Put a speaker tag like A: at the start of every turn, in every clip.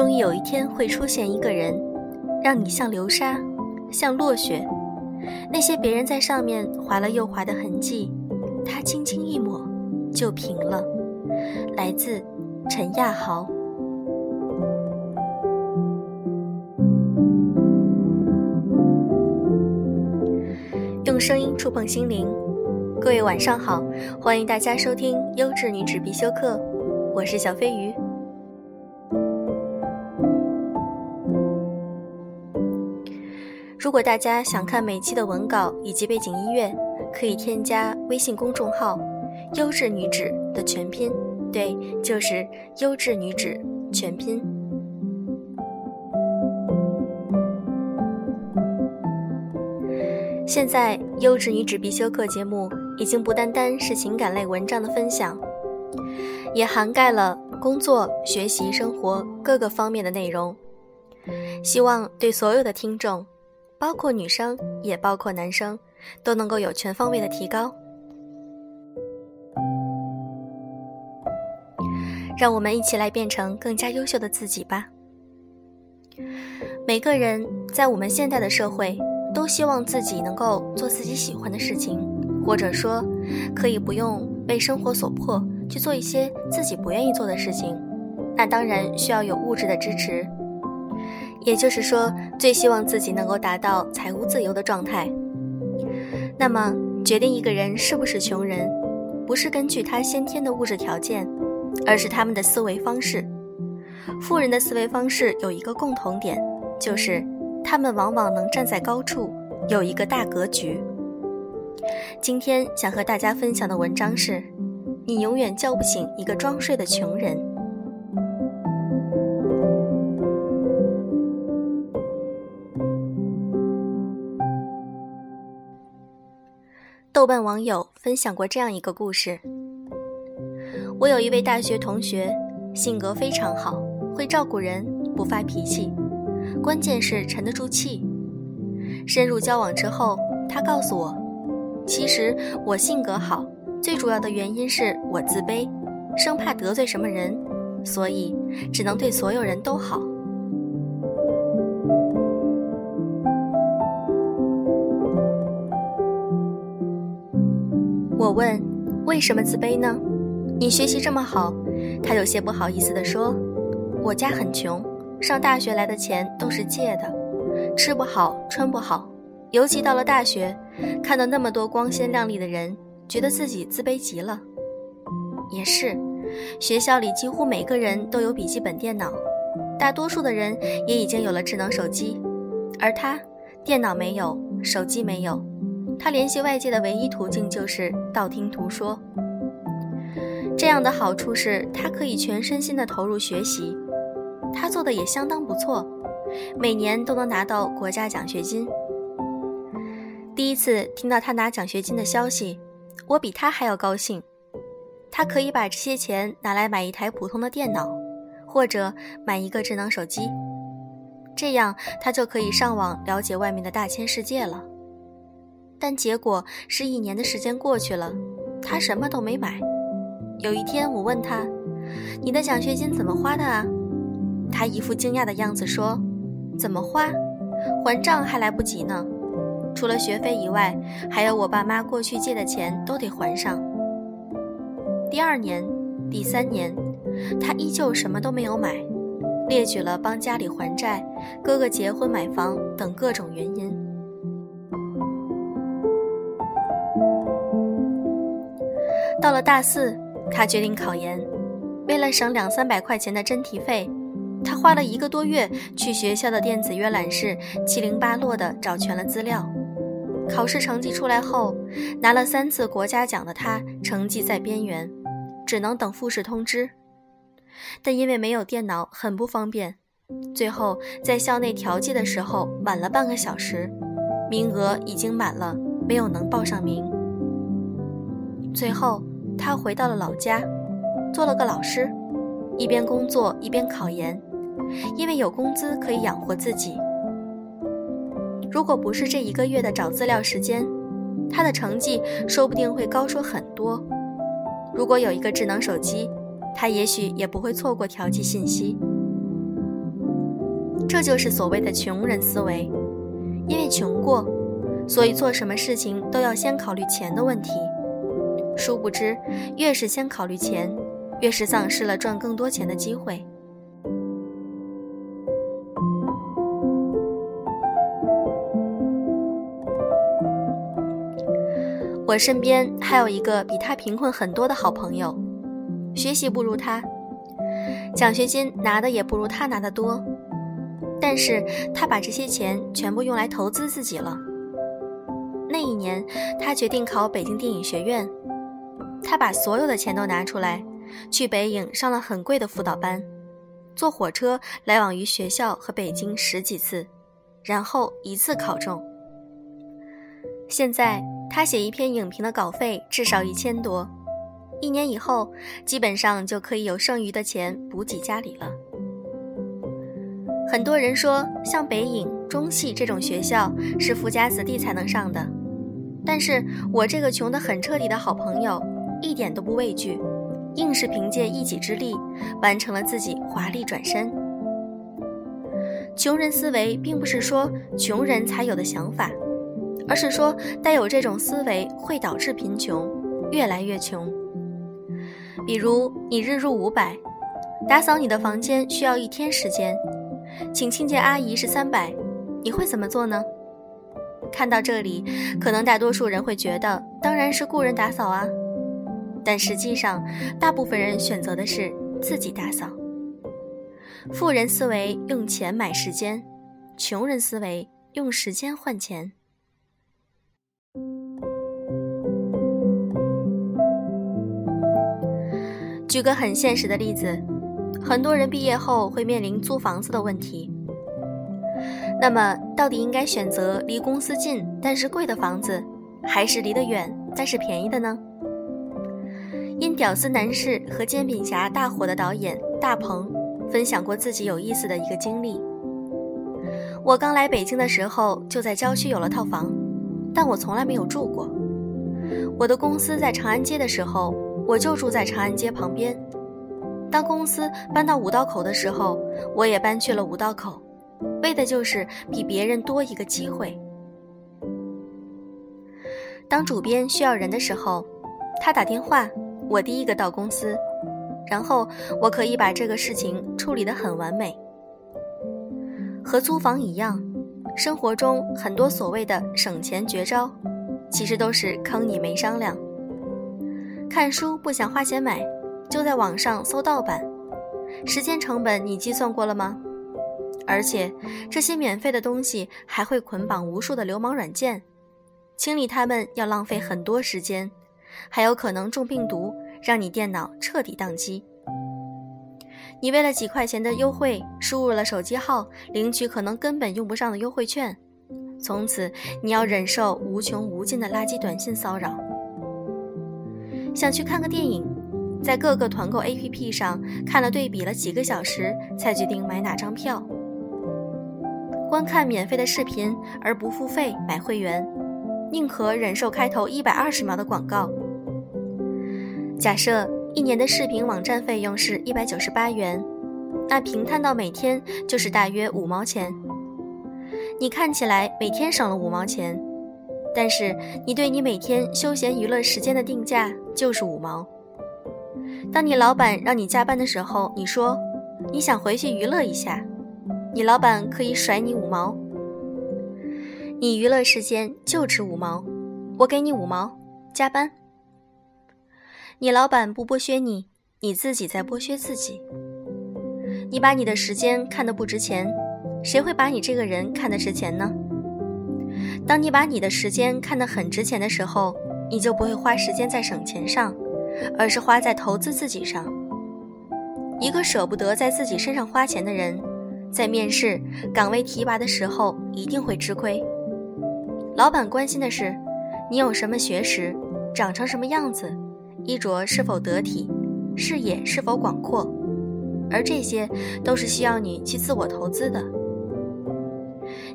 A: 终于有一天会出现一个人，让你像流沙，像落雪，那些别人在上面划了又划的痕迹，他轻轻一抹就平了。来自陈亚豪。用声音触碰心灵，各位晚上好，欢迎大家收听《优质女子必修课》，我是小飞鱼。如果大家想看每期的文稿以及背景音乐，可以添加微信公众号“优质女子”的全拼，对，就是“优质女子”全拼。现在，《优质女子必修课》节目已经不单单是情感类文章的分享，也涵盖了工作、学习、生活各个方面的内容。希望对所有的听众。包括女生，也包括男生，都能够有全方位的提高。让我们一起来变成更加优秀的自己吧。每个人在我们现在的社会，都希望自己能够做自己喜欢的事情，或者说，可以不用被生活所迫去做一些自己不愿意做的事情。那当然需要有物质的支持。也就是说，最希望自己能够达到财务自由的状态。那么，决定一个人是不是穷人，不是根据他先天的物质条件，而是他们的思维方式。富人的思维方式有一个共同点，就是他们往往能站在高处，有一个大格局。今天想和大家分享的文章是：你永远叫不醒一个装睡的穷人。瓣网友分享过这样一个故事：我有一位大学同学，性格非常好，会照顾人，不发脾气，关键是沉得住气。深入交往之后，他告诉我，其实我性格好，最主要的原因是我自卑，生怕得罪什么人，所以只能对所有人都好。问：“为什么自卑呢？你学习这么好。”他有些不好意思地说：“我家很穷，上大学来的钱都是借的，吃不好穿不好，尤其到了大学，看到那么多光鲜亮丽的人，觉得自己自卑极了。”也是，学校里几乎每个人都有笔记本电脑，大多数的人也已经有了智能手机，而他，电脑没有，手机没有。他联系外界的唯一途径就是道听途说。这样的好处是他可以全身心的投入学习，他做的也相当不错，每年都能拿到国家奖学金。第一次听到他拿奖学金的消息，我比他还要高兴。他可以把这些钱拿来买一台普通的电脑，或者买一个智能手机，这样他就可以上网了解外面的大千世界了。但结果是一年的时间过去了，他什么都没买。有一天我问他：“你的奖学金怎么花的啊？”他一副惊讶的样子说：“怎么花？还账还来不及呢。除了学费以外，还有我爸妈过去借的钱都得还上。”第二年、第三年，他依旧什么都没有买，列举了帮家里还债、哥哥结婚买房等各种原因。到了大四，他决定考研。为了省两三百块钱的真题费，他花了一个多月去学校的电子阅览室七零八落地找全了资料。考试成绩出来后，拿了三次国家奖的他成绩在边缘，只能等复试通知。但因为没有电脑，很不方便。最后在校内调剂的时候晚了半个小时，名额已经满了，没有能报上名。最后。他回到了老家，做了个老师，一边工作一边考研，因为有工资可以养活自己。如果不是这一个月的找资料时间，他的成绩说不定会高出很多。如果有一个智能手机，他也许也不会错过调剂信息。这就是所谓的穷人思维。因为穷过，所以做什么事情都要先考虑钱的问题。殊不知，越是先考虑钱，越是丧失了赚更多钱的机会。我身边还有一个比他贫困很多的好朋友，学习不如他，奖学金拿的也不如他拿的多，但是他把这些钱全部用来投资自己了。那一年，他决定考北京电影学院，他把所有的钱都拿出来，去北影上了很贵的辅导班，坐火车来往于学校和北京十几次，然后一次考中。现在。他写一篇影评的稿费至少一千多，一年以后基本上就可以有剩余的钱补给家里了。很多人说，像北影、中戏这种学校是富家子弟才能上的，但是我这个穷得很彻底的好朋友一点都不畏惧，硬是凭借一己之力完成了自己华丽转身。穷人思维并不是说穷人才有的想法。而是说，带有这种思维会导致贫穷，越来越穷。比如，你日入五百，打扫你的房间需要一天时间，请清洁阿姨是三百，你会怎么做呢？看到这里，可能大多数人会觉得，当然是雇人打扫啊。但实际上，大部分人选择的是自己打扫。富人思维用钱买时间，穷人思维用时间换钱。举个很现实的例子，很多人毕业后会面临租房子的问题。那么，到底应该选择离公司近但是贵的房子，还是离得远但是便宜的呢？因《屌丝男士》和《煎饼侠》大火的导演大鹏分享过自己有意思的一个经历：我刚来北京的时候就在郊区有了套房，但我从来没有住过。我的公司在长安街的时候。我就住在长安街旁边。当公司搬到五道口的时候，我也搬去了五道口，为的就是比别人多一个机会。当主编需要人的时候，他打电话，我第一个到公司，然后我可以把这个事情处理得很完美。和租房一样，生活中很多所谓的省钱绝招，其实都是坑你没商量。看书不想花钱买，就在网上搜盗版，时间成本你计算过了吗？而且这些免费的东西还会捆绑无数的流氓软件，清理它们要浪费很多时间，还有可能中病毒，让你电脑彻底宕机。你为了几块钱的优惠，输入了手机号，领取可能根本用不上的优惠券，从此你要忍受无穷无尽的垃圾短信骚扰。想去看个电影，在各个团购 APP 上看了对比了几个小时，才决定买哪张票。观看免费的视频而不付费买会员，宁可忍受开头一百二十秒的广告。假设一年的视频网站费用是一百九十八元，那平摊到每天就是大约五毛钱。你看起来每天省了五毛钱。但是你对你每天休闲娱乐时间的定价就是五毛。当你老板让你加班的时候，你说你想回去娱乐一下，你老板可以甩你五毛。你娱乐时间就值五毛，我给你五毛，加班。你老板不剥削你，你自己在剥削自己。你把你的时间看得不值钱，谁会把你这个人看得值钱呢？当你把你的时间看得很值钱的时候，你就不会花时间在省钱上，而是花在投资自己上。一个舍不得在自己身上花钱的人，在面试岗位提拔的时候一定会吃亏。老板关心的是你有什么学识，长成什么样子，衣着是否得体，视野是否广阔，而这些都是需要你去自我投资的。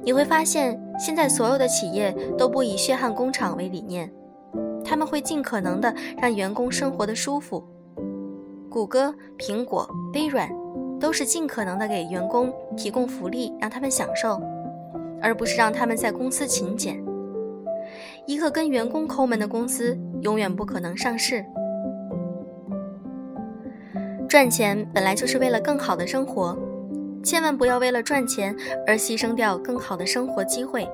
A: 你会发现，现在所有的企业都不以血汗工厂为理念，他们会尽可能的让员工生活的舒服。谷歌、苹果、微软，都是尽可能的给员工提供福利，让他们享受，而不是让他们在公司勤俭。一个跟员工抠门的公司，永远不可能上市。赚钱本来就是为了更好的生活，千万不要为了赚钱而牺牲掉更好的生活机会。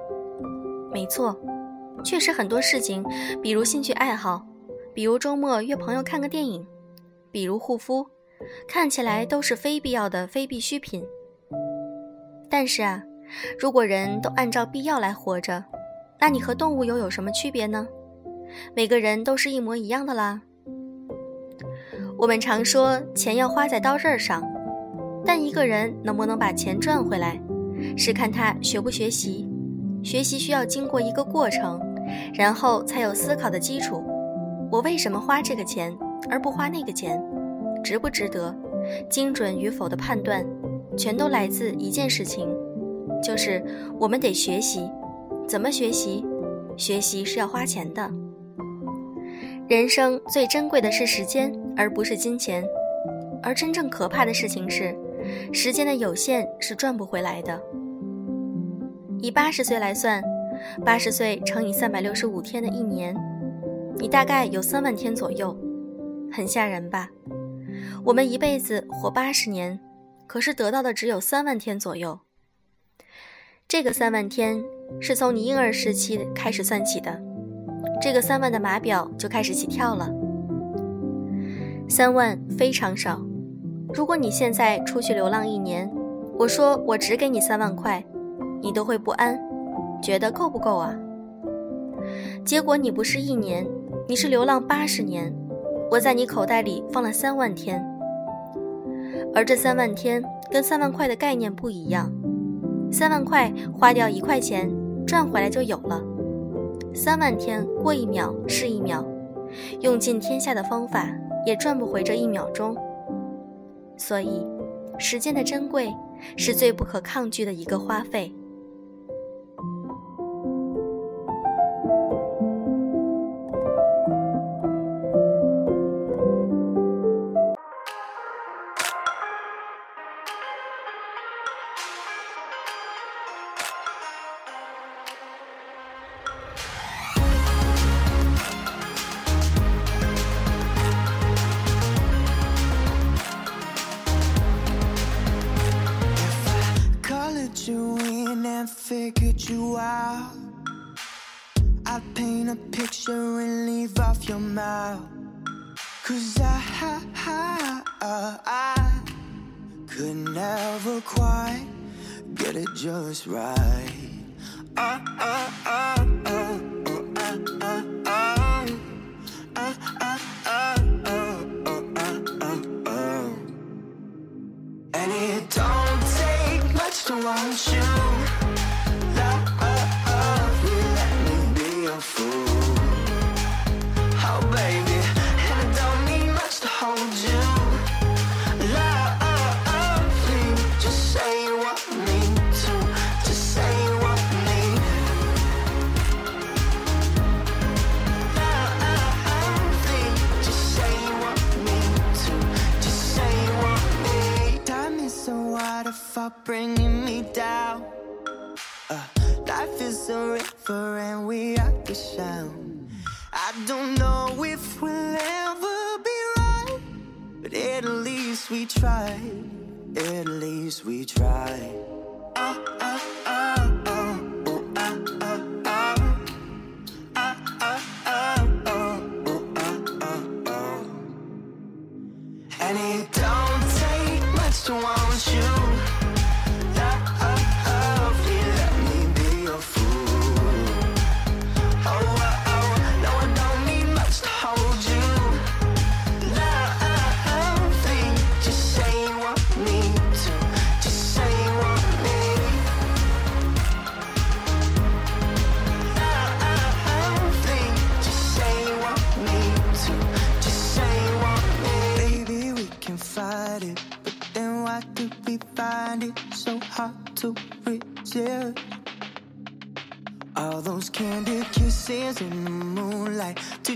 A: 没错，确实很多事情，比如兴趣爱好，比如周末约朋友看个电影，比如护肤，看起来都是非必要的非必需品。但是啊，如果人都按照必要来活着，那你和动物又有什么区别呢？每个人都是一模一样的啦。我们常说钱要花在刀刃上，但一个人能不能把钱赚回来，是看他学不学习。学习需要经过一个过程，然后才有思考的基础。我为什么花这个钱而不花那个钱？值不值得？精准与否的判断，全都来自一件事情，就是我们得学习。怎么学习？学习是要花钱的。人生最珍贵的是时间，而不是金钱。而真正可怕的事情是，时间的有限是赚不回来的。以八十岁来算，八十岁乘以三百六十五天的一年，你大概有三万天左右，很吓人吧？我们一辈子活八十年，可是得到的只有三万天左右。这个三万天是从你婴儿时期开始算起的，这个三万的码表就开始起跳了。三万非常少，如果你现在出去流浪一年，我说我只给你三万块，你都会不安，觉得够不够啊？结果你不是一年，你是流浪八十年，我在你口袋里放了三万天，而这三万天跟三万块的概念不一样。三万块花掉一块钱，赚回来就有了。三万天过一秒是一秒，用尽天下的方法也赚不回这一秒钟。所以，时间的珍贵是最不可抗拒的一个花费。your mouth. Cause I, I, I could never quite get it just right. Oh, oh, oh, oh, oh, oh. Oh, oh, oh, oh, oh, oh, oh, oh. And it don't take much to want you. At least we try. And it don't take much to want you.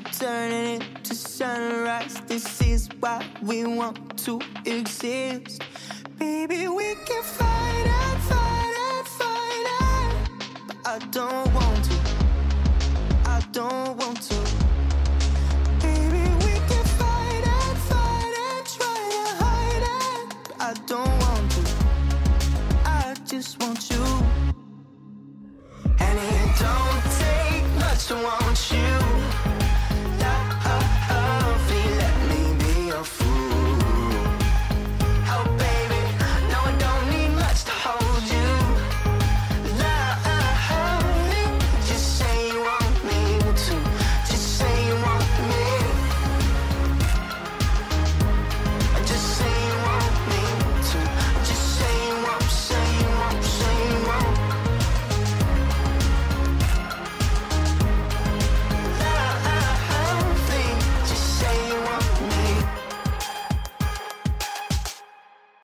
A: To turn it into sunrise. This is why we want to exist.
B: Baby, we can fight and fight and fight and but I don't want to. I don't want to. Baby, we can fight and fight and try to hide it, but I don't want to. I just want you. And it don't take much to want you.